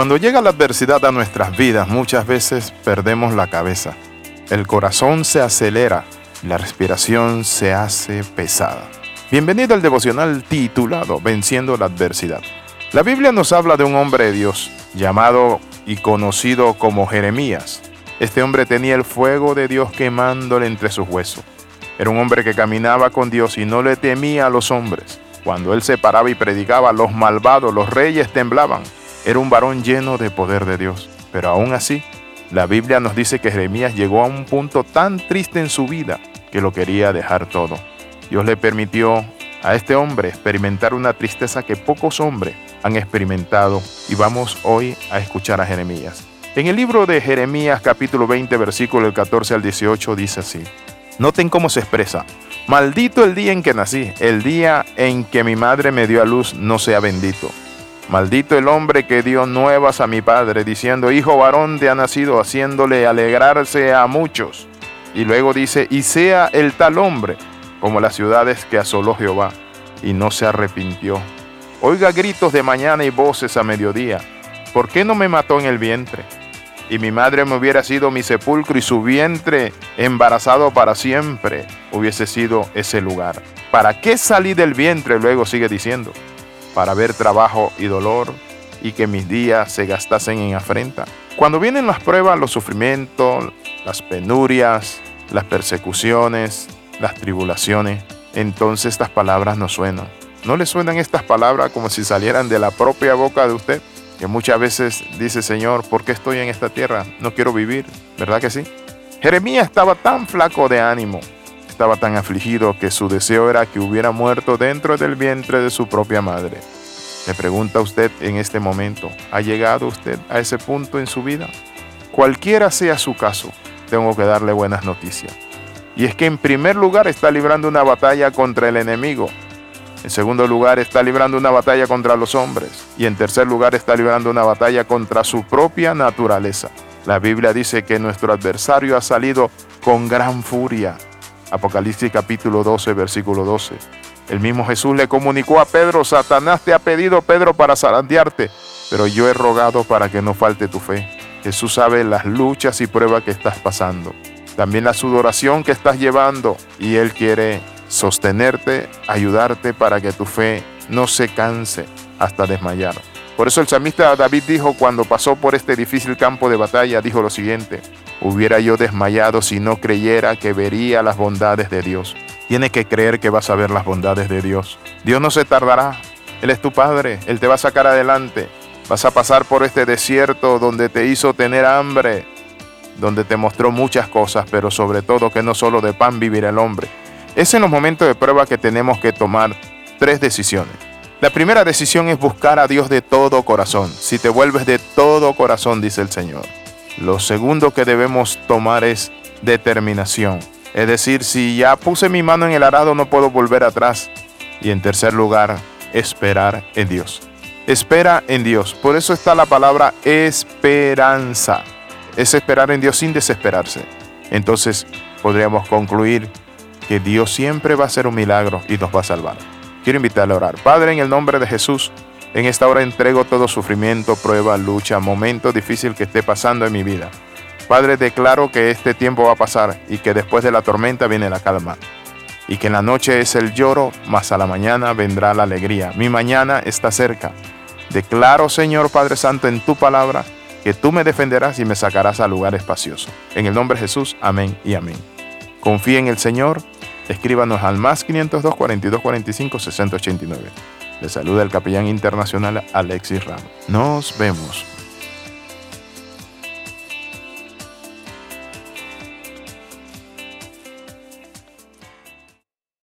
Cuando llega la adversidad a nuestras vidas, muchas veces perdemos la cabeza. El corazón se acelera la respiración se hace pesada. Bienvenido al devocional titulado Venciendo la adversidad. La Biblia nos habla de un hombre de Dios llamado y conocido como Jeremías. Este hombre tenía el fuego de Dios quemándole entre sus huesos. Era un hombre que caminaba con Dios y no le temía a los hombres. Cuando él se paraba y predicaba, los malvados, los reyes temblaban. Era un varón lleno de poder de Dios. Pero aún así, la Biblia nos dice que Jeremías llegó a un punto tan triste en su vida que lo quería dejar todo. Dios le permitió a este hombre experimentar una tristeza que pocos hombres han experimentado y vamos hoy a escuchar a Jeremías. En el libro de Jeremías capítulo 20 versículo del 14 al 18 dice así. Noten cómo se expresa. Maldito el día en que nací, el día en que mi madre me dio a luz no sea bendito. Maldito el hombre que dio nuevas a mi padre, diciendo, Hijo varón te ha nacido, haciéndole alegrarse a muchos. Y luego dice, y sea el tal hombre como las ciudades que asoló Jehová, y no se arrepintió. Oiga gritos de mañana y voces a mediodía. ¿Por qué no me mató en el vientre? Y mi madre me hubiera sido mi sepulcro y su vientre embarazado para siempre hubiese sido ese lugar. ¿Para qué salí del vientre? Luego sigue diciendo. Para ver trabajo y dolor y que mis días se gastasen en afrenta. Cuando vienen las pruebas, los sufrimientos, las penurias, las persecuciones, las tribulaciones, entonces estas palabras no suenan. ¿No le suenan estas palabras como si salieran de la propia boca de usted? Que muchas veces dice, Señor, ¿por qué estoy en esta tierra? No quiero vivir, ¿verdad que sí? Jeremías estaba tan flaco de ánimo, estaba tan afligido que su deseo era que hubiera muerto dentro del vientre de su propia madre. Le pregunta usted en este momento, ¿ha llegado usted a ese punto en su vida? Cualquiera sea su caso, tengo que darle buenas noticias. Y es que en primer lugar está librando una batalla contra el enemigo. En segundo lugar está librando una batalla contra los hombres. Y en tercer lugar está librando una batalla contra su propia naturaleza. La Biblia dice que nuestro adversario ha salido con gran furia. Apocalipsis capítulo 12, versículo 12. El mismo Jesús le comunicó a Pedro, Satanás te ha pedido, Pedro, para zarandearte, pero yo he rogado para que no falte tu fe. Jesús sabe las luchas y pruebas que estás pasando también la sudoración que estás llevando y Él quiere sostenerte, ayudarte para que tu fe no se canse hasta desmayar. Por eso el salmista David dijo cuando pasó por este difícil campo de batalla, dijo lo siguiente, hubiera yo desmayado si no creyera que vería las bondades de Dios. Tienes que creer que vas a ver las bondades de Dios. Dios no se tardará. Él es tu Padre, Él te va a sacar adelante. Vas a pasar por este desierto donde te hizo tener hambre, donde te mostró muchas cosas, pero sobre todo que no solo de pan vivirá el hombre. Es en los momentos de prueba que tenemos que tomar tres decisiones. La primera decisión es buscar a Dios de todo corazón. Si te vuelves de todo corazón, dice el Señor. Lo segundo que debemos tomar es determinación. Es decir, si ya puse mi mano en el arado, no puedo volver atrás. Y en tercer lugar, esperar en Dios. Espera en Dios. Por eso está la palabra esperanza es esperar en Dios sin desesperarse. Entonces podríamos concluir que Dios siempre va a hacer un milagro y nos va a salvar. Quiero invitarle a orar. Padre, en el nombre de Jesús, en esta hora entrego todo sufrimiento, prueba, lucha, momento difícil que esté pasando en mi vida. Padre, declaro que este tiempo va a pasar y que después de la tormenta viene la calma. Y que en la noche es el lloro, mas a la mañana vendrá la alegría. Mi mañana está cerca. Declaro, Señor Padre Santo, en tu palabra, que tú me defenderás y me sacarás a lugar espacioso. En el nombre de Jesús, amén y amén. Confía en el Señor, escríbanos al más 502 42 45 60 89. Le saluda el capellán internacional Alexis Ramos. Nos vemos.